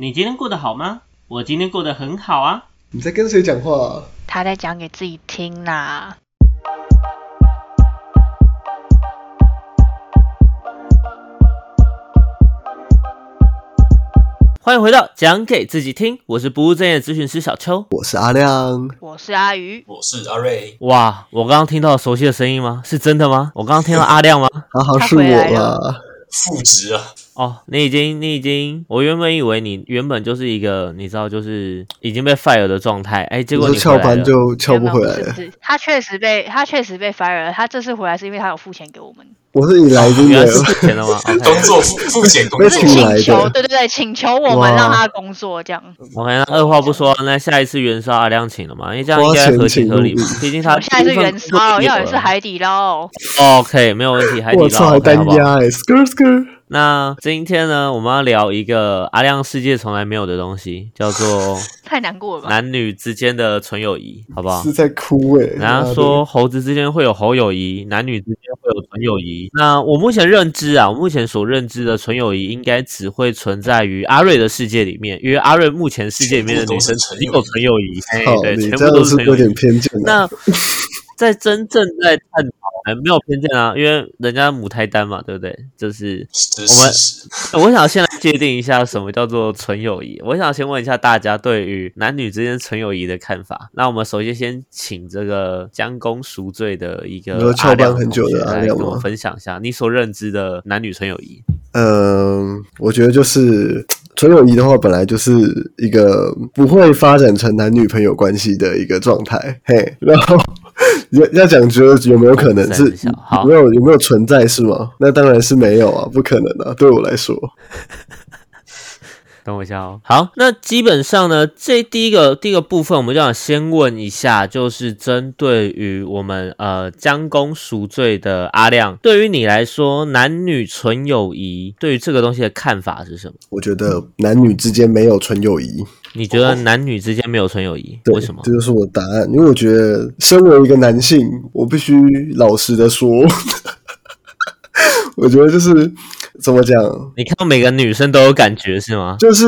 你今天过得好吗？我今天过得很好啊。你在跟谁讲话、啊？他在讲给自己听啦。欢迎回到讲给自己听，我是不务正业咨询师小邱。我是阿亮，我是阿鱼，我是阿瑞，哇，我刚刚听到熟悉的声音吗？是真的吗？我刚刚听到阿亮吗？好好他是我回来了啦。复职啊，哦，你已经，你已经，我原本以为你原本就是一个，你知道，就是已经被 fire 的状态，哎，结果你翘班就翘不回来了。他确实被他确实被 fire 了。他这次回来是因为他有付钱给我们，我是你来真原来的，是付钱的吗 工作付付钱工被作 是请求，对对对，请求我们让他工作这样。OK，那二话不说，那下一次元宵阿亮请了嘛？因为这样应该合情合理嘛毕竟他我现在是元宵，要也是海底捞。OK，没有问题，海底我操，捞好不好？单压哎，skr skr，那今天呢，我们要聊一个阿亮世界从来没有的东西，叫做 太难过了吧？男女之间的纯友谊，好不好是？在哭哎。人家说猴子之间会有猴友谊，男女之间会有纯友谊。那我目前认知啊，我目前所认知的纯友谊，应该只会存在于阿瑞的世界里面，因为阿瑞目前世界里面的女生只有纯友谊，哎，对，全部都是有。点偏见的。那在真正在探讨，哎，没有偏见啊，因为人家母胎单嘛，对不对？就是我们。我想先来界定一下什么叫做纯友谊。我想先问一下大家对于男女之间纯友谊的看法。那我们首先先请这个将功赎罪的一个你说翘阿亮班很久的同学来跟我分享一下你所认知的男女纯友谊。嗯，我觉得就是纯友谊的话，本来就是一个不会发展成男女朋友关系的一个状态。嘿，然后要要讲觉得有没有可能是有没有有没有存在是吗？那当然是没有啊，不可能啊，对我来说。等我一下哦。好，那基本上呢，这第一个第一个部分，我们就想先问一下，就是针对于我们呃将功赎罪的阿亮，对于你来说，男女纯友谊对于这个东西的看法是什么？我觉得男女之间没有纯友谊，你觉得男女之间没有纯友谊？对，为什么这？就是我的答案。因为我觉得，身为一个男性，我必须老实的说，我觉得就是怎么讲，你看到每个女生都有感觉是吗？就是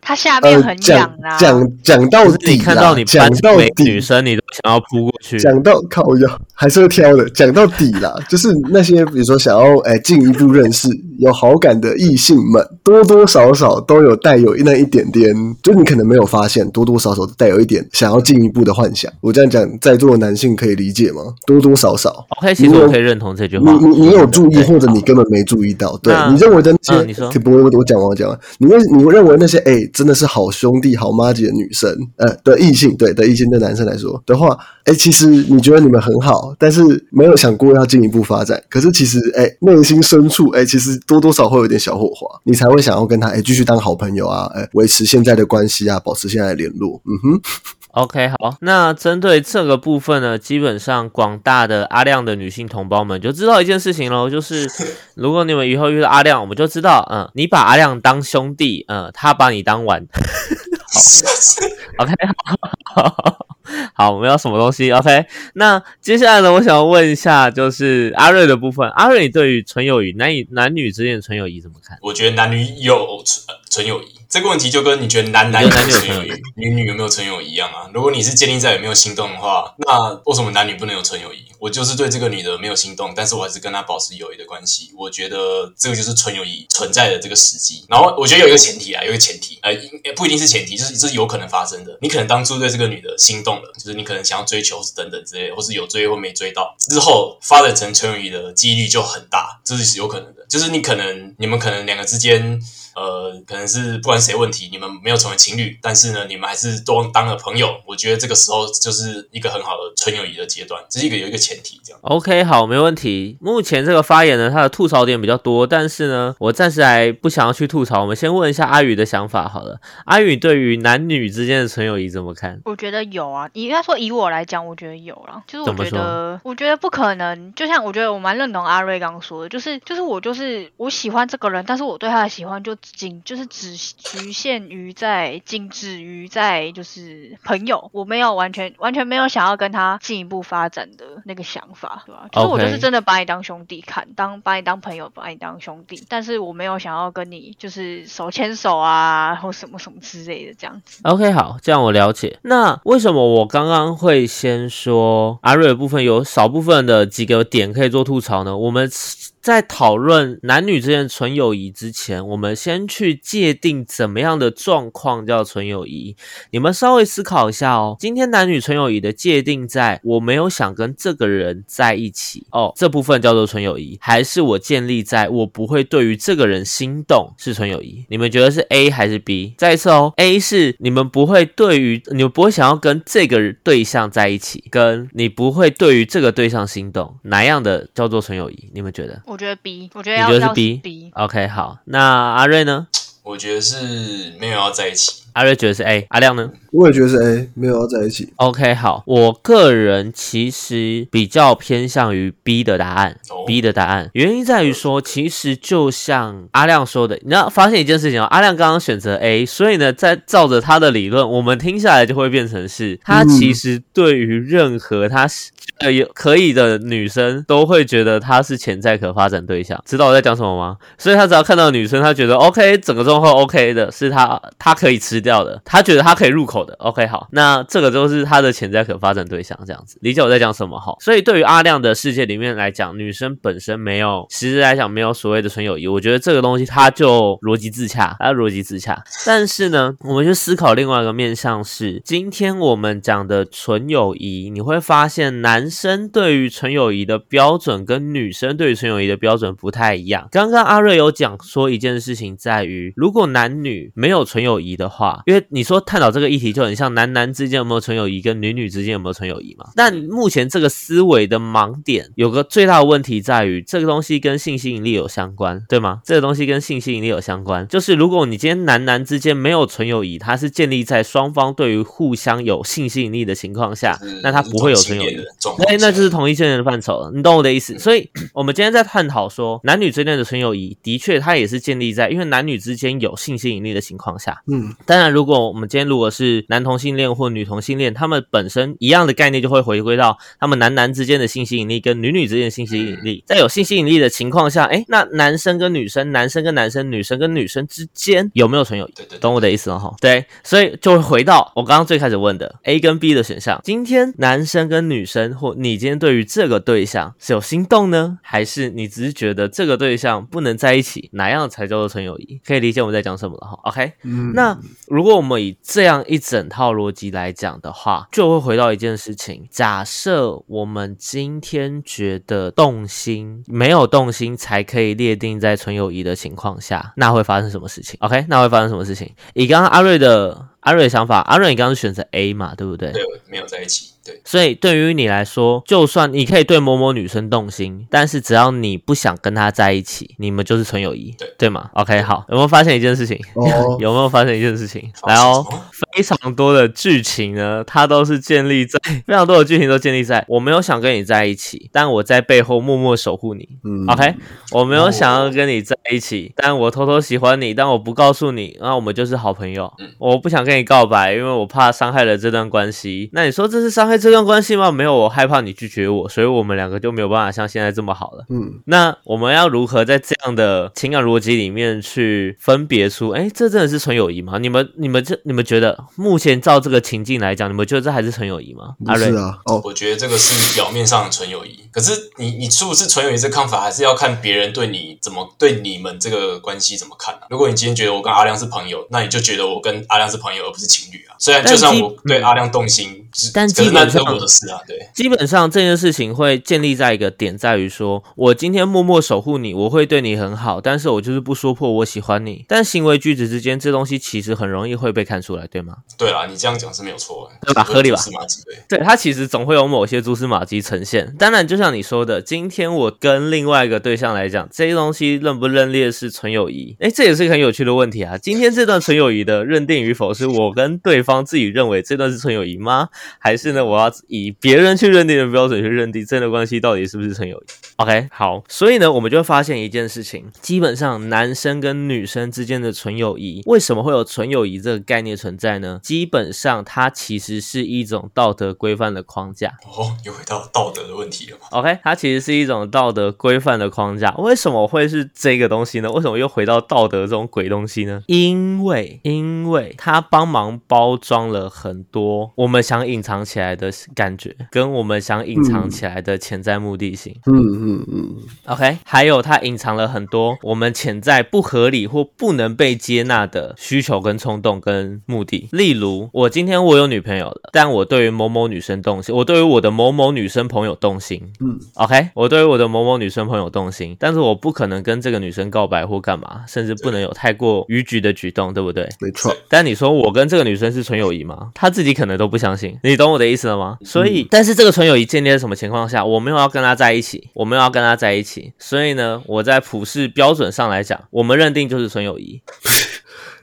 她下面呃很痒讲啊。讲讲到就是底，你看到你班到每个女。生，你都想要扑过去。讲到靠腰还是会挑的，讲到底啦，就是那些比如说想要哎进一步认识、有好感的异性们，多多少少都有带有那一点点，就你可能没有发现，多多少少带有一点想要进一步的幻想。我这样讲，在座的男性可以理解吗？多多少少，OK，其实我可以认同这句话。你你你有注意，或者你根本没注意到，对那你认为的那些，嗯你说不我讲完我讲完，你认你认为那些哎、真的是好兄弟好妈姐的女生，呃的异性，对的异性对男生来说的话，哎、其实你觉得你们很好，但是没有想过要进一步发展，可是其实哎内、心深处哎、其实多多少会有点小火花，你才会想要跟他哎继、续当好朋友啊，哎、维持现在的关系啊，保持现在的联络，嗯哼。OK，好，那针对这个部分呢，基本上广大的阿亮的女性同胞们就知道一件事情喽，就是 如果你们以后遇到阿亮，我们就知道，嗯，你把阿亮当兄弟，嗯，他把你当玩。OK，好，好，我们要什么东西？OK，那接下来呢，我想要问一下，就是阿瑞的部分，阿瑞，你对于纯友谊，男女男女之间的纯友谊怎么看？我觉得男女有纯友谊这个问题，就跟你觉得男男有你觉得男女有纯友谊女女有没有纯友谊一样啊。如果你是建立在有没有心动的话，那为什么男女不能有纯友谊？我就是对这个女的没有心动，但是我还是跟她保持友谊的关系。我觉得这个就是纯友谊存在的这个时机。然后我觉得有一个前提啊，有一个前提，呃，应不一定是前提，就是这是有可能发生的。你可能当初对这个女的心动了，就是你可能想要追求等等之类的，或是有追或没追到，之后发展成纯友谊的几率就很大，这是有可能的。就是你可能你们可能两个之间。呃，可能是不管谁问题，你们没有成为情侣，但是呢，你们还是都当了朋友。我觉得这个时候就是一个很好的纯友谊的阶段，这是一个有一个前提，这样。OK，好，没问题。目前这个发言呢，他的吐槽点比较多，但是呢，我暂时还不想要去吐槽。我们先问一下阿宇的想法好了。阿宇对于男女之间的纯友谊怎么看？我觉得有啊，应该说以我来讲，我觉得有啦。就是我怎么觉得，我觉得不可能。就像我觉得我蛮认同阿瑞刚刚说的，就是就是我就是我喜欢这个人，但是我对他的喜欢就仅就是只局限于在仅止于在就是朋友，我没有完全完全没有想要跟他进一步发展的那个想法，对吧？就是我就是真的把你当兄弟看，当把你当朋友，把你当兄弟，但是我没有想要跟你就是手牵手啊，或什么什么之类的这样子。OK，好，这样我了解。那为什么我刚刚会先说阿瑞的部分有少部分的几个点可以做吐槽呢？我们在讨论男女之间纯友谊之前，我们先去界定怎么样的状况叫纯友谊。你们稍微思考一下哦。今天男女纯友谊的界定在我没有想跟这个人在一起哦，这部分叫做纯友谊，还是我建立在我不会对于这个人心动是纯友谊？你们觉得是 A 还是 B？再一次哦，A 是你们不会对于你们不会想要跟这个对象在一起，跟你不会对于这个对象心动，哪样的叫做纯友谊？你们觉得我觉得 B，我觉得你觉得是要要 B？B，？OK，好，那阿瑞呢？我觉得是没有要在一起。阿瑞觉得是 A，阿亮呢？我也觉得是 A，没有要在一起。OK，好，我个人其实比较偏向于 B 的答案。哦 B 的答案，原因在于说，其实就像阿亮说的，你要发现一件事情哦，阿亮刚刚选择 A，所以呢，在照着他的理论，我们听下来就会变成是，他嗯其实对于任何他是呃有可以的女生，都会觉得他是潜在可发展对象，知道我在讲什么吗？所以他只要看到女生，他觉得 OK，整个状况 OK 的，是他他可以吃掉的，他觉得他可以入口的。OK，好，那这个就是他的潜在可发展对象，这样子理解我在讲什么哈。所以对于阿亮的世界里面来讲，女生本身没有，其实来讲没有所谓的纯友谊，我觉得这个东西它就逻辑自洽，它逻辑自洽。但是呢，我们去思考另外一个面向是，今天我们讲的纯友谊，你会发现男生对于纯友谊的标准跟女生对于纯友谊的标准不太一样。刚刚阿瑞有讲说一件事情，在于如果男女没有纯友谊的话，因为你说探讨这个议题就很像男男之间有没有纯友谊，跟女女之间有没有纯友谊嘛？但目前这个思维的盲点有个最大的问题在于，这个东西跟性吸引力有相关，对吗？这个东西跟性吸引力有相关，就是如果你今天男男之间没有纯友谊，它是建立在双方对于互相有性吸引力的情况下，那它不会有纯友谊同性恋。的状况哎，那就是同一性恋的范畴了，你懂我的意思。所以，我们今天在探讨说，男女之间的纯友谊，的确它也是建立在因为男女之间有性吸引力的情况下。嗯，当然，如果我们今天如果是男同性恋或女同性恋，他们本身一样的概念就会回归到他们男男之间的性吸引力跟女女之间的性吸引力。在有性吸引力的情况下，哎，那男生跟女生、男生跟男生、女生跟女生之间有没有纯友谊？对对对，懂我的意思了哈？对，所以就会回到我刚刚最开始问的 A 跟 B 的选项。今天男生跟女生，或你今天对于这个对象是有心动呢，还是你只是觉得这个对象不能在一起？哪样才叫做纯友谊？可以理解我们在讲什么了哈？OK，嗯那如果我们以这样一整套逻辑来讲的话，就会回到一件事情：假设我们今天觉得动心，没有动心才可以列定在纯友谊的情况下，那会发生什么事情？OK，那会发生什么事情？以刚刚阿瑞的阿瑞的想法，阿瑞你刚刚是选择 A 嘛，对不对？对，没有在一起。对，所以对于你来说，就算你可以对某某女生动心，但是只要你不想跟她在一起，你们就是纯友谊，对对吗？OK，好，有没有发现一件事情？哦 有没有发现一件事情？发来哦非常多的剧情呢，它都是建立在 非常多的剧情都建立在我没有想跟你在一起，但我在背后默默守护你。嗯 OK，我没有想要跟你在一起，但我偷偷喜欢你，但我不告诉你，那我们就是好朋友。嗯我不想跟你告白，因为我怕伤害了这段关系。那你说这是伤害这段关系吗？没有，我害怕你拒绝我，所以我们两个就没有办法像现在这么好了。嗯，那我们要如何在这样的情感逻辑里面去分别出，哎，这真的是纯友谊吗？你们、你们这、你们觉得目前照这个情境来讲，你们觉得这还是纯友谊吗？阿瑞不是，啊，哦，我觉得这个是表面上的纯友谊，可是你你是不是纯友谊这看法，还是要看别人对你怎么对你们这个关系怎么看啊？如果你今天觉得我跟阿亮是朋友，那你就觉得我跟阿亮是朋友，而不是情侣啊。虽然就算我对阿亮动心，是但基本上我的事啊，对。基本上这件事情会建立在一个点，在于说我今天默默守护你，我会对你很好，但是我就是不说破我喜欢你。但行为举止之间，这东西其实很容易会被看出来，对吗？对啦，你这样讲是没有错的，对吧合理吧是马吉对。对，它其实总会有某些蛛丝马迹呈现。当然，就像你说的，今天我跟另外一个对象来讲，这些东西认不认列是纯友谊？诶，这也是一个很有趣的问题啊。今天这段纯友谊的认定与否，是我跟对方自己认为这段是纯友谊吗？还是呢，我要以别人去认定的标准去认定真的关系到底是不是纯友谊？OK，好，所以呢，我们就会发现一件事情，基本上男生跟女生之间的纯友谊，为什么会有纯友谊这个概念存在呢？基本上它其实是一种道德规范的框架。哦，又回到道德的问题了嘛？OK，它其实是一种道德规范的框架。为什么会是这个东西呢？为什么又回到道德这种鬼东西呢？因为，因为它帮忙包装了很多我们想隐藏起来的感觉，跟我们想隐藏起来的潜在目的性。嗯嗯嗯，OK，还有它隐藏了很多我们潜在不合理或不能被接纳的需求、跟冲动、跟目的。例如，我今天我有女朋友了，但我对于某某女生动心，我对于我的某某女生朋友动心。嗯，OK，我对于我的某某女生朋友动心，但是我不可能跟这个女生告白或干嘛，甚至不能有太过逾矩的举动，对不对？没错，但你说我跟这个女生是纯友谊吗？她自己可能都不相信，你懂我的意思了吗？所以，但是这个纯友谊建立在什么情况下？我没有要跟他在一起，我没有要跟他在一起，所以呢，我在普世标准上来讲，我们认定就是纯友谊。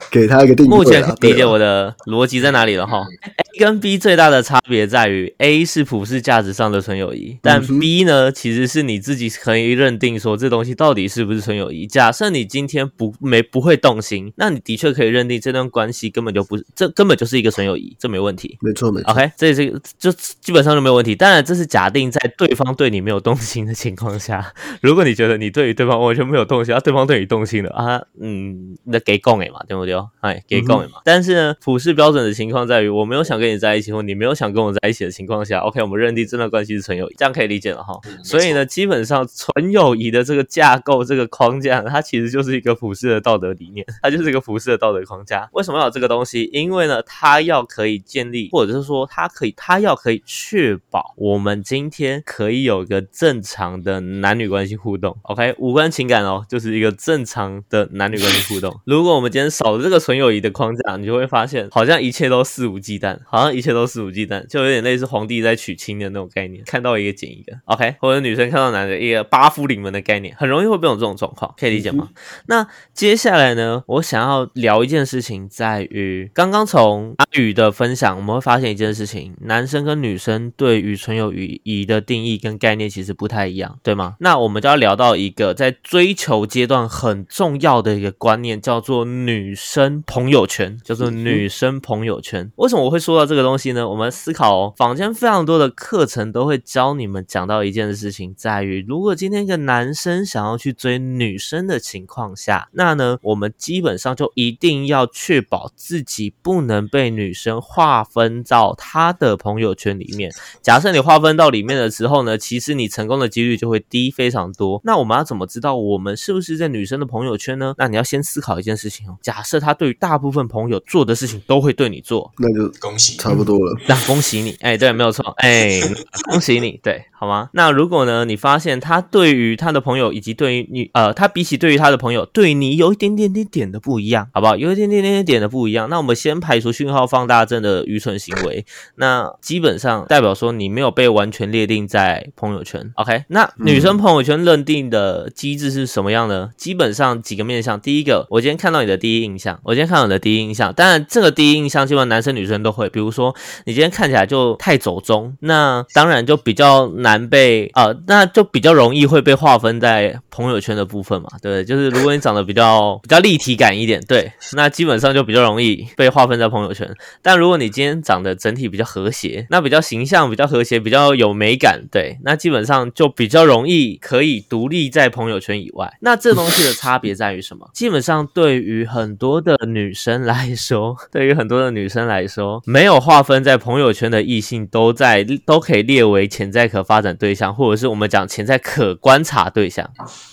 给他一个定义目前理解我的逻辑在哪里了哈？A 跟 B 最大的差别在于，A 是普世价值上的纯友谊，但 B 呢，其实是你自己可以认定说这东西到底是不是纯友谊。假设你今天不没不会动心，那你的确可以认定这段关系根本就不是，这根本就是一个纯友谊，这没问题。没错没错，OK，这是就基本上就没有问题。当然，这是假定在对方对你没有动心的情况下。如果你觉得你对于对方完全没有动心，啊，对方对你动心了啊，嗯，那给供诶嘛，对不对？哎，给供诶嘛。但是呢，普世标准的情况在于，我没有想跟你在一起，或你没有想跟我在一起的情况下，OK，我们认定这段关系是纯友谊，这样可以理解了哈。嗯所以呢，，基本上纯友谊的这个架构、这个框架，它其实就是一个普世的道德理念，它就是一个普世的道德框架。为什么要有这个东西？因为呢，它要可以建立，或者是说它可以，它要可以确保我们今天可以有一个正常的男女关系互动。OK，无关情感哦，就是一个正常的男女关系互动。如果我们今天少了这个纯友谊的框架，你就会发现，好像一切都肆无忌惮，好像一切都肆无忌惮，就有点类似皇帝在娶亲的那种概念，看到一个捡一个。OK，或者女生看到男的一个八夫临门的概念，很容易会变成这种状况，可以理解吗？那接下来呢，我想要聊一件事情，在于刚刚从阿宇的分享，我们会发现一件事情：男生跟女生对于纯友谊的定义跟概念其实不太一样，对吗？那我们就要聊到一个在追求阶段很重要的一个观念，叫做女生朋友圈，叫做女生朋友圈。为什么我会说到这个东西呢？我们思考哦，坊间非常多的课程都会教你们讲到一件事情，在于如果今天一个男生想要去追女生的情况下，那呢，我们基本上就一定要确保自己不能被女生划分到他的朋友圈里面。假设你划分到里面的时候呢，其实你成功的几率就会低非常多。那我们要怎么知道我们是不是在女生的朋友圈呢？那你要先思考一件事情哦。假设他对于大部分朋友做的事情都会对你做，那就恭喜，差不多了。那恭喜你，哎，对，没有错，哎，恭喜你，对，好吗？那如果呢，你发现他对于他的朋友以及对于你，呃，他比起对于他的朋友，对你有一点点点点的不一样，好不好？有一点点点点点的不一样。那我们先排除讯号放大症的愚蠢行为，那基本上代表说你没有被完全列定在朋友圈。OK，那女生朋友圈认定的机制是什么样呢？基本上几个面向，第一个，我今天看到你的第一印象，我今天看到你的第一印象，当然这个第一印象基本上男生女生都会，比如说你今天看起来就太走中，那当然就比较难难被呃，那就比较容易会被划分在朋友圈的部分嘛，对不对？就是如果你长得比较比较立体感一点，对，那基本上就比较容易被划分在朋友圈。但如果你今天长得整体比较和谐，那比较形象、比较和谐、比较有美感，对，那基本上就比较容易可以独立在朋友圈以外。那这东西的差别在于什么？基本上对于很多的女生来说，对于很多的女生来说，没有划分在朋友圈的异性都在都可以列为潜在可发展对象，或者是我们讲潜在可观察对象。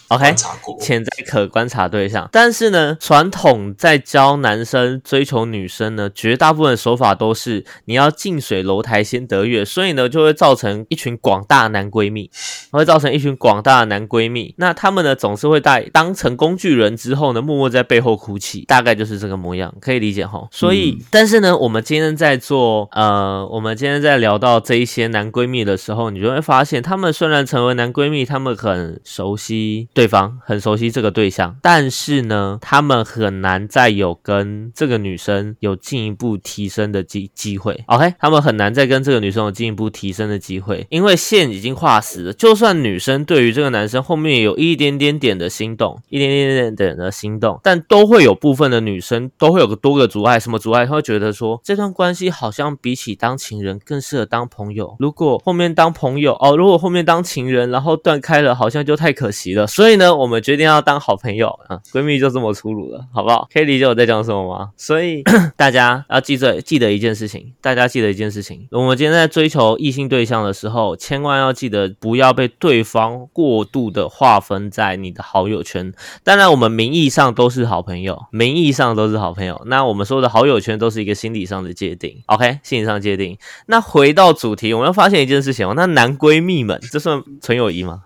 OK，潜在可观察对象。但是呢，传统在教男生追求女生呢，绝大部分手法都是你要近水楼台先得月，所以呢，就会造成一群广大男闺蜜，会造成一群广大的男闺蜜。那他们呢，总是会带当成工具人之后呢，默默在背后哭泣，大概就是这个模样，可以理解哈。所以，但是呢，我们今天在做呃，我们今天在聊到这一些男闺蜜的时候，你就会发发现，他们虽然成为男闺蜜，他们很熟悉对方，很熟悉这个对象，但是呢，他们很难再有跟这个女生有进一步提升的机机会。OK，他们很难再跟这个女生有进一步提升的机会，因为线已经画死了。就算女生对于这个男生后面有一点点点的心动，一点点点点的心动，但都会有部分的女生都会有个多个阻碍，什么阻碍？她会觉得说这段关系好像比起当情人更适合当朋友。如果后面当朋友哦，如果后面当情人，然后断开了，好像就太可惜了。所以呢，我们决定要当好朋友啊，闺蜜就这么粗鲁了，好不好？可以理解我在讲什么吗？所以 大家要记着记得一件事情，大家记得一件事情，我们今天在追求异性对象的时候，千万要记得不要被对方过度的划分在你的好友圈。当然，我们名义上都是好朋友，名义上都是好朋友。那我们说的好友圈都是一个心理上的界定，OK？心理上界定。那回到主题，我们要发现一件事情哦，那男闺蜜们，这算纯友谊吗？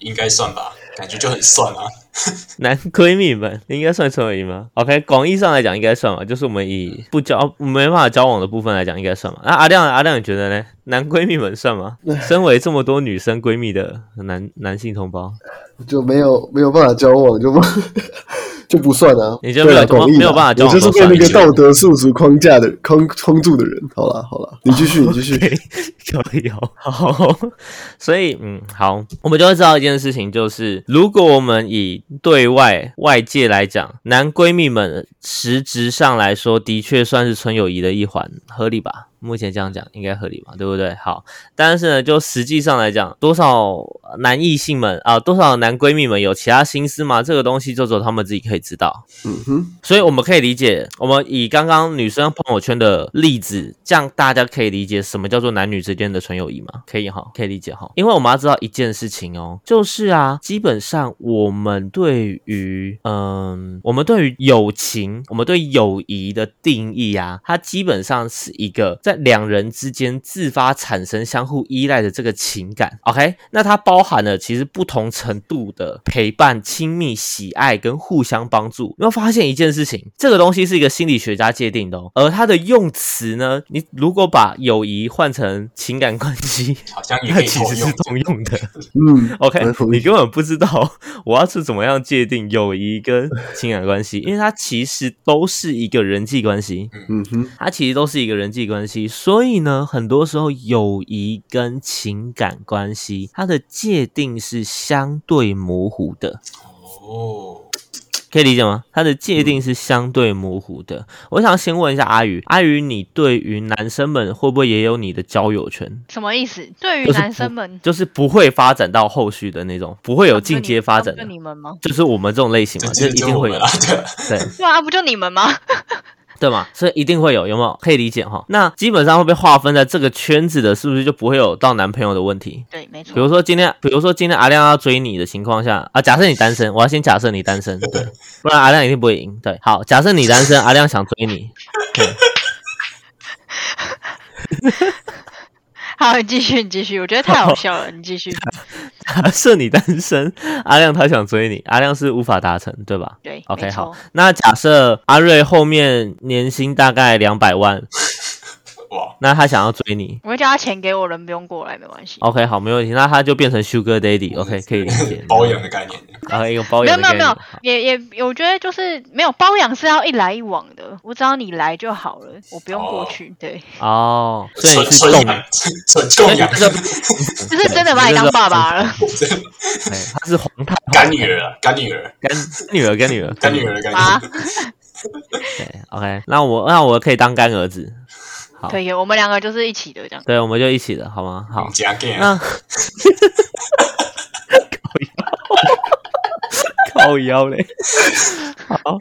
应该算吧，感觉就很算啊。男闺蜜们应该算纯友谊吗？OK，广义上来讲应该算吧，就是我们以不交没办法交往的部分来讲，应该算吧。那阿亮，阿亮你觉得呢？男闺蜜们算吗？身为这么多女生闺蜜的男男性同胞，就没有没有办法交往，就不就不算啊。你就没有对啊广义没有办法交往我就是被那个道德束缚框架的框框住的人。好了好了，你继续 你继续。可以哦，好，所以嗯，好，我们就会知道一件事情，就是如果我们以对外外界来讲，男闺蜜们实质上来说，的确算是纯友谊的一环，合理吧？目前这样讲应该合理嘛，对不对？好，但是呢，就实际上来讲，多少男异性们啊、多少男闺蜜们有其他心思吗？这个东西就只有他们自己可以知道。嗯哼，所以我们可以理解，我们以刚刚女生朋友圈的例子，这样大家可以理解什么叫做男女之间的纯友谊吗？可以哈，可以理解哈。因为我们要知道一件事情哦，就是啊，基本上我们对于嗯，我们对于友情，我们对友谊的定义啊，它基本上是一个在两人之间自发产生相互依赖的这个情感。OK，那它包含了其实不同程度的陪伴、亲密、喜爱跟互相帮助。你会发现一件事情，这个东西是一个心理学家界定的哦，而它的用词呢，你如果把友谊换成情感关系，好像也 其实是。通用的。嗯 OK，你根本不知道我要是怎么样界定友谊跟情感关系，因为它其实都是一个人际关系，嗯哼，它其实都是一个人际关系。所以呢，很多时候友谊跟情感关系它的界定是相对模糊的。哦，可以理解吗？它的界定是相对模糊的。我想先问一下阿宇，阿宇，你对于男生们会不会也有你的交友圈？什么意思？对于男生们，就是不会发展到后续的那种，不会有进阶发展的就，你们吗？就是我们这种类型嘛，就一定会有对啊，对对啊，不就你们吗？对嘛，所以一定会有，有没有？可以理解哈。那基本上会被划分在这个圈子的，是不是就不会有到男朋友的问题？对，没错比。如说今天，比如说今天阿亮要追你的情况下啊，假设你单身，我要先假设你单身，对，不然阿亮一定不会赢。对，好，假设你单身，阿亮想追你，对，好，你继续，你继续，我觉得太好笑了，你继续。假设你单身，阿亮他想追你，阿亮是无法达成，对吧对？OK，好，那假设阿瑞后面年薪大概两百万，哇，那他想要追你？我会叫他钱给我，人不用过来，没关系。，OK，好，没问题，那他就变成 Sugar Daddy，OK，、可以理解，包养的概念，然后一个包没有没有没有也也，我觉得就是没有包养是要一来一往的，我只要你来就好了，我不用过去。对，哦，所以纯你是动，纯养，纯供养，这就是真的把你当爸爸了。哎，他是皇太干女儿啊，干女儿，干女儿，干女儿，干女儿。的概啊。念。，对，OK，那我那我可以当干儿子，好可以，我们两个就是一起的这样。对，我们就一起的好吗？好，加 gay 那 靠腰嘞。好，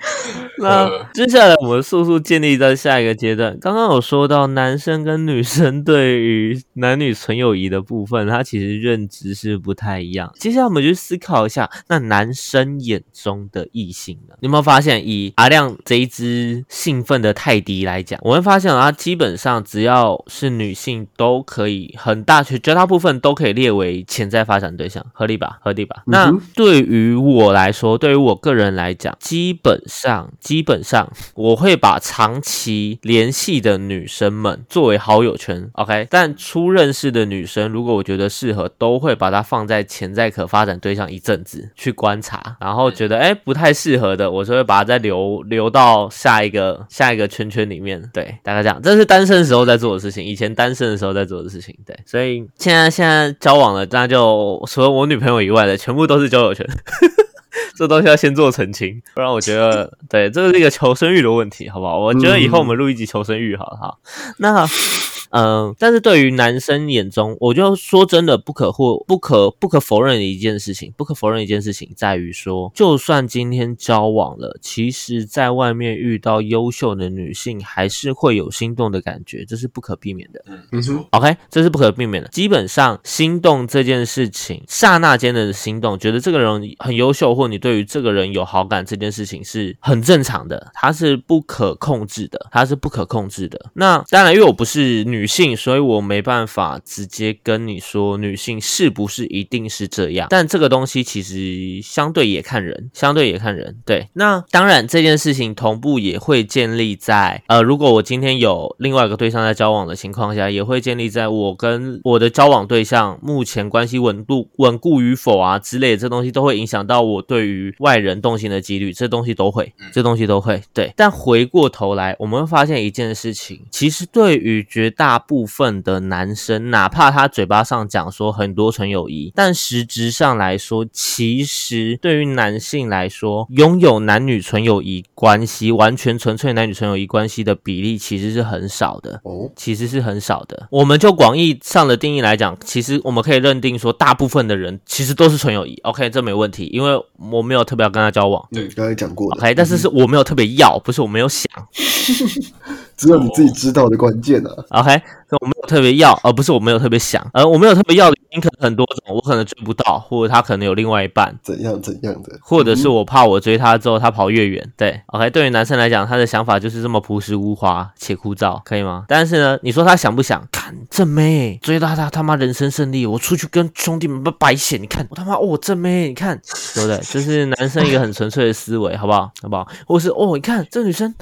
那呃接下来我们速速建立在下一个阶段。刚刚有说到男生跟女生对于男女纯友谊的部分，他其实认知是不太一样。接下来我们就思考一下，那男生眼中的异性呢？你有没有发现，以阿亮这一只兴奋的泰迪来讲，我会发现他基本上只要是女性都可以很大绝绝大部分都可以列为潜在发展对象，合理吧？合理吧？那对于我来说，说，对于我个人来讲，基本上基本上我会把长期联系的女生们作为好友圈，OK。但初认识的女生，如果我觉得适合，都会把它放在潜在可发展对象一阵子去观察，然后觉得哎不太适合的，我就会把它再留留到下一个下一个圈圈里面。对，大概这样，这是单身的时候在做的事情，以前单身的时候在做的事情。对，所以现在现在交往了，那就除了我女朋友以外的，全部都是交友圈。这东西要先做澄清，不然我觉得 对，这是一个求生欲的问题，好不好？我觉得以后我们录一集求生欲，好好。那。嗯，但是对于男生眼中，我就说真的不可或不可不可否认的一件事情，不可否认一件事情在于说，就算今天交往了，其实在外面遇到优秀的女性，还是会有心动的感觉，这是不可避免的。嗯，没错。OK，这是不可避免的。基本上，心动这件事情，刹那间的心动，觉得这个人很优秀，或你对于这个人有好感，这件事情是很正常的，它是不可控制的，它是不可控制的。那当然，因为我不是女。性，所以我没办法直接跟你说女性是不是一定是这样，但这个东西其实相对也看人，相对也看人。对，那当然这件事情同步也会建立在呃，如果我今天有另外一个对象在交往的情况下，也会建立在我跟我的交往对象目前关系稳度稳固与否啊之类的，这东西都会影响到我于外人动心的几率，这东西都会，这东西都会。对，但回过头来，我们会发现一件事情，其实对于绝大大部分的男生，哪怕他嘴巴上讲说很多纯友谊，但实质上来说，其实对于男性来说，拥有男女纯友谊关系，完全纯粹男女纯友谊关系的比例其实是很少的哦，其实是很少的。我们就广义上的定义来讲，其实我们可以认定说，大部分的人其实都是纯友谊。OK，这没问题，因为我没有特别要跟他交往。对，刚才讲过。OK，但是是我没有特别要，不是我没有想。只有你自己知道的关键啊。OK，我没有特别要，而不是我没有特别想，而我没有特别要的原因可能很多种，我可能追不到，或者他可能有另外一半，怎样怎样的，或者是我怕我追他之后他跑越远。对，OK，对于男生来讲，他的想法就是这么朴实无华且枯燥，可以吗？但是呢，你说他想不想看正妹追到他他妈人生胜利，我出去跟兄弟们白显，你看我他妈哦正妹，你看对不对？就是男生一个很纯粹的思维，好不好？好不好？或是哦，你看这女生。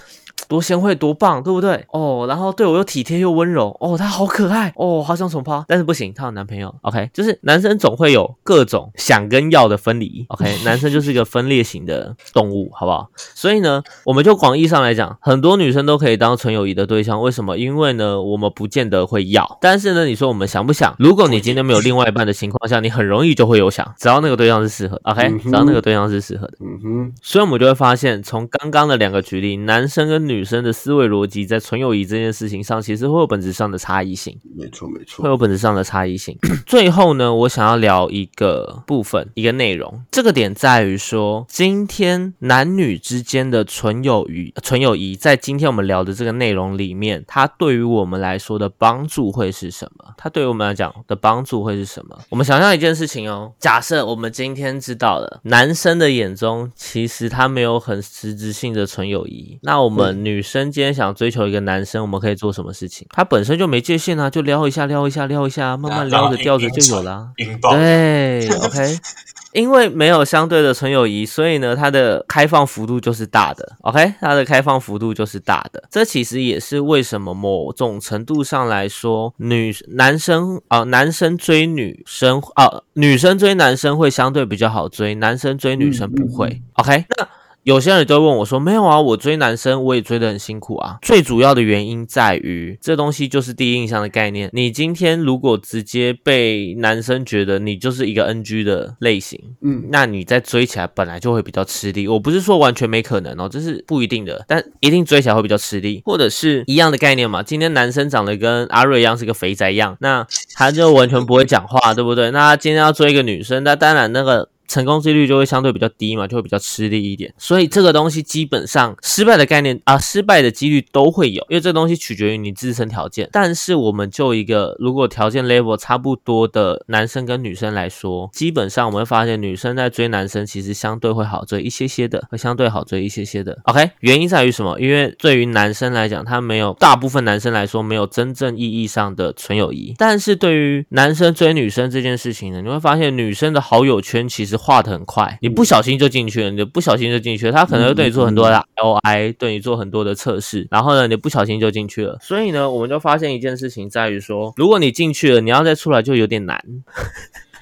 多贤惠多棒，对不对？哦，然后对我又体贴又温柔，哦，她好可爱，哦，好想宠她，但是不行，她有男朋友。OK，就是男生总会有各种想跟要的分离。OK，男生就是一个分裂型的动物，好不好？所以呢，我们就广义上来讲，很多女生都可以当纯友谊的对象。为什么？因为呢，我们不见得会要，但是呢，你说我们想不想？如果你今天没有另外一半的情况下，你很容易就会有想，只要那个对象是适合。OK，只要那个对象是适合的。嗯哼。所以我们就会发现，从刚刚的两个举例，男生跟女女生的思维逻辑在纯友谊这件事情上，其实会有本质上的差异性。没错，没错，会有本质上的差异性。最后呢，我想要聊一个部分，一个内容。这个点在于说，今天男女之间的纯友谊，纯友谊在今天我们聊的这个内容里面，它对于我们来说的帮助会是什么？它对于我们来讲的帮助会是什么？我们想象一件事情哦，假设我们今天知道了，男生的眼中其实他没有很实质性的纯友谊，那我们女。女生今天想追求一个男生，我们可以做什么事情？他本身就没界限啊，就撩一下，撩一下，撩一下，慢慢撩着吊着就有了。对，OK。因为没有相对的纯友谊，所以呢，它的开放幅度就是大的。OK，它的开放幅度就是大的。这其实也是为什么某种程度上来说，女男生啊，男生追女生啊，女生追男生会相对比较好追，男生追女生不会。OK，那。有些人都问我说：“没有啊，我追男生我也追得很辛苦啊。”最主要的原因在于，这东西就是第一印象的概念。你今天如果直接被男生觉得你就是一个 NG 的类型，嗯，那你在追起来本来就会比较吃力。我不是说完全没可能哦，这是不一定的，但一定追起来会比较吃力，或者是一样的概念嘛。今天男生长得跟阿瑞一样是个肥宅样，那他就完全不会讲话，对不对？那今天要追一个女生，那当然那个。成功几率就会相对比较低嘛，就会比较吃力一点。所以这个东西基本上失败的概念啊，失败的几率都会有，因为这东西取决于你自身条件。但是我们就一个如果条件 level 差不多的男生跟女生来说，基本上我们会发现女生在追男生其实相对会好追一些些的，会相对好追一些些的。OK，原因在于什么？因为对于男生来讲，他没有大部分男生来说没有真正意义上的纯友谊。但是对于男生追女生这件事情呢，你会发现女生的好友圈其实。画的很快，你不小心就进去了，你不小心就进去了，他可能会对你做很多的 LI，对你做很多的测试，然后呢，你不小心就进去了。所以呢，我们就发现一件事情在于说，如果你进去了，你要再出来就有点难。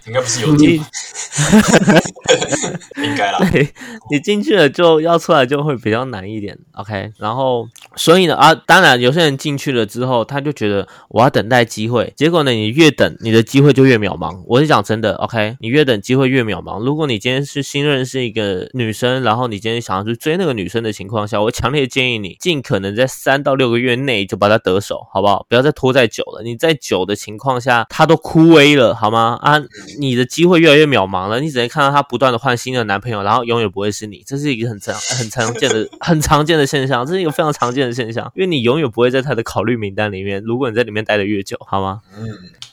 应该不是有点吧，应该啦。对你进去了就要出来就会比较难一点，OK。然后所以呢啊，当然有些人进去了之后，他就觉得我要等待机会，结果呢，你越等你的机会就越渺茫。我是讲真的，OK，你越等机会越渺茫。如果你今天是新认识一个女生，然后你今天想要去追那个女生的情况下，我强烈建议你尽可能在三到六个月内就把她得手，好不好？不要再拖再久了。你在久的情况下，她都枯萎了，好吗？啊，你的机会越来越渺茫了，你只能看到她不断的换新的男朋友，然后永远不会是你，这是一个很常很常见的 很常见的现象，这是一个非常常见的现象，因为你永远不会在她的考虑名单里面。如果你在里面待的越久，好吗？嗯，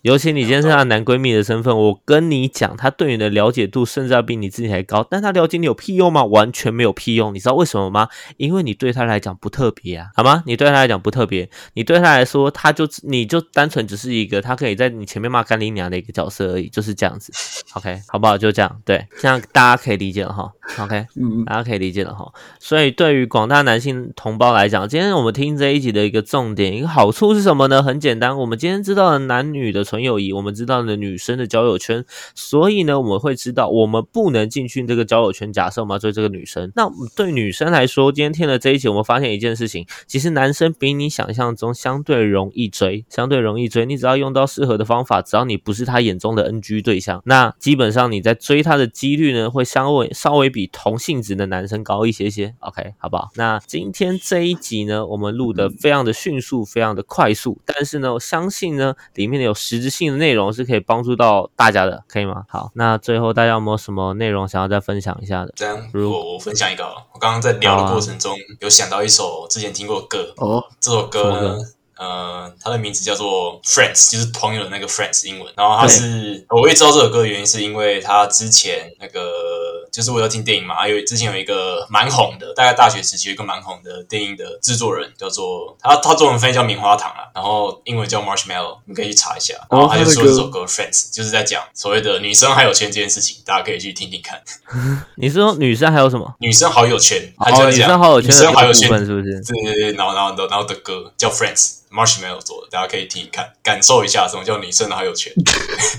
尤其你今天是她男闺蜜的身份，我跟你讲，她对你的了解度甚至要比你自己还高，但她了解你有屁用吗？完全没有屁用，你知道为什么吗？因为你对她来讲不特别啊，好吗？你对她来讲不特别，你对她来说，她就你就单纯只是一个她可以在你前面骂干你娘的一个角色而已，就是这样子，OK，好不好？就这样，对，这样大家可以理解了哈，OK，嗯，大家可以理解了哈。所以对于广大男性同胞来讲，今天我们听这一集的一个重点，一个好处是什么呢？很简单，我们今天知道了男女的纯友谊，我们知道呢女生的交友圈，所以呢，我们会知道我们不能进去这个交友圈。假设我们要追这个女生，那对女生来说，今天听了这一集，我们发现一件事情，其实男生比你想象中相对容易追，相对容易追。你只要用到适合的方法，只要你不是他眼中的 NG 对象，那基本上你在追他的几率呢，会稍微稍微比同性质的男生高一些些。OK，好不好？那今天这一集呢，我们录的非常的迅速，非常的快速，但是呢，我相信呢，里面有实质性的内容是可以帮助到大家的，可以吗？好，那最后大家有没有什么内容想要再分享一下的？这样如果我分享一个好了，我刚刚在聊的过程中有想到一首之前听过的歌，哦，这首歌呢它的名字叫做 Friends，就是朋友的那个 Friends 英文。然后它是我会知道这首歌的原因，是因为它之前那个就是我要听电影嘛，还有之前有一个蛮红的，大概大学时期有一个蛮红的电影的制作人叫做他，他中文翻译叫棉花糖啊，然后英文叫 Marshmallow，你可以去查一下。然后他就说这首歌 Friends 就是在讲所谓的女生还有圈这件事情，大家可以去听听看。你说女生还有什么？女生好友圈，他就哦，在讲女生好友圈女生好友圈是不是？对对对，然后然后然后的歌叫 Friends。Marshmallow 做的，大家可以听一看，感受一下什么叫女生的好有钱。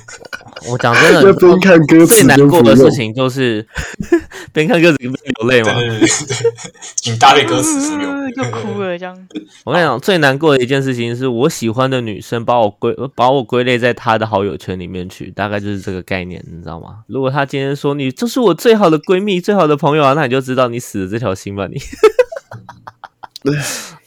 我讲真的要，边看歌词最难过的事情就是 边看歌词边流泪吗。对对对对，请搭配歌词服用。嗯就哭了这样。我跟你讲，最难过的一件事情是我喜欢的女生把我归把我归类在她的好友圈里面去，大概就是这个概念，你知道吗？如果她今天说你就是我最好的闺蜜、最好的朋友啊，那你就知道你死了这条心吧你。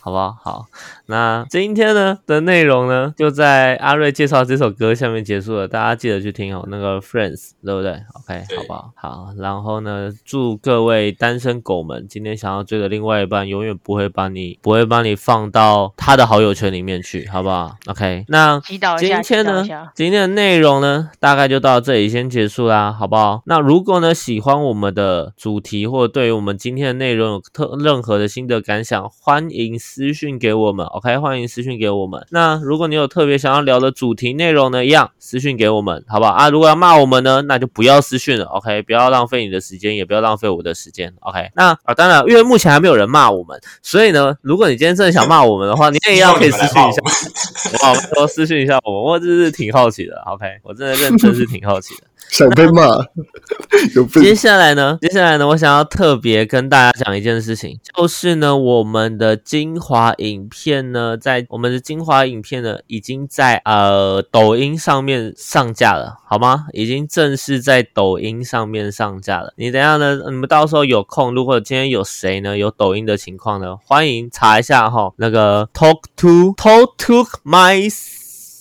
好不好？好，那今天呢的内容呢，就在阿瑞介绍这首歌下面结束了，大家记得去听哦，那个 Friends，对不对？OK，对好不好？好，然后呢，祝各位单身狗们今天想要追的另外一半，永远不会把你不会把你放到他的好友圈里面去，好不好？OK，那今天呢今天的内容呢，大概就到这里先结束啦，好不好？那如果呢喜欢我们的主题，或者对于我们今天的内容有特任何的心得感想，欢迎私讯给我们，OK？欢迎私讯给我们。那如果你有特别想要聊的主题内容呢，一样私讯给我们，好不好啊？如果要骂我们呢，那就不要私讯了，OK？不要浪费你的时间，也不要浪费我的时间，OK？那啊，当然，因为目前还没有人骂我们，所以呢，如果你今天真的想骂我们的话，你也一样可以私讯一下。哇，我私讯一下我们，我真是挺好奇的。OK，我真的认真是挺好奇的。想被骂，有接。下来呢，接下来呢，我想要特别跟大家讲一件事情，就是呢，我们的精华影片呢，在我们的精华影片呢，已经在呃抖音上面上架了，好吗？已经正式在抖音上面上架了。你等一下呢，你们到时候有空，如果今天有谁呢有抖音的情况呢，欢迎查一下哈，那个 talk to talk to my。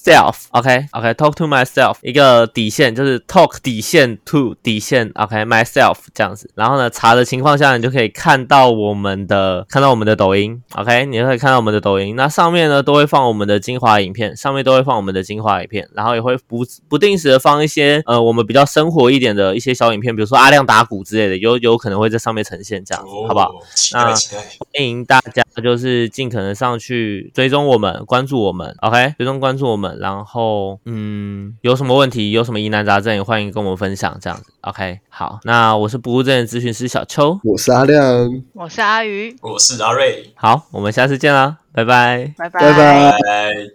Self OK OK talk to myself. 一个底线就是 talk 底线 to 底线 OK myself 这样子，然后呢查的情况下，你就可以看到我们的看到我们的抖音 OK，你就可以看到我们的抖音，那上面呢都会放我们的精华影片，上面都会放我们的精华影片，然后也会不不定时的放一些呃我们比较生活一点的一些小影片，比如说阿亮打鼓之类的，有有可能会在上面呈现这样子，好不好？那。欢迎大家就是尽可能上去追踪我们，关注我们，OK，追踪关注我们，然后嗯，有什么问题，有什么疑难杂症，也欢迎跟我们分享。这样子，OK，好，那我是不务正业咨询师小邱，我是阿亮，我是阿鱼，我是阿瑞，好，我们下次见啦，拜拜。拜拜。拜拜。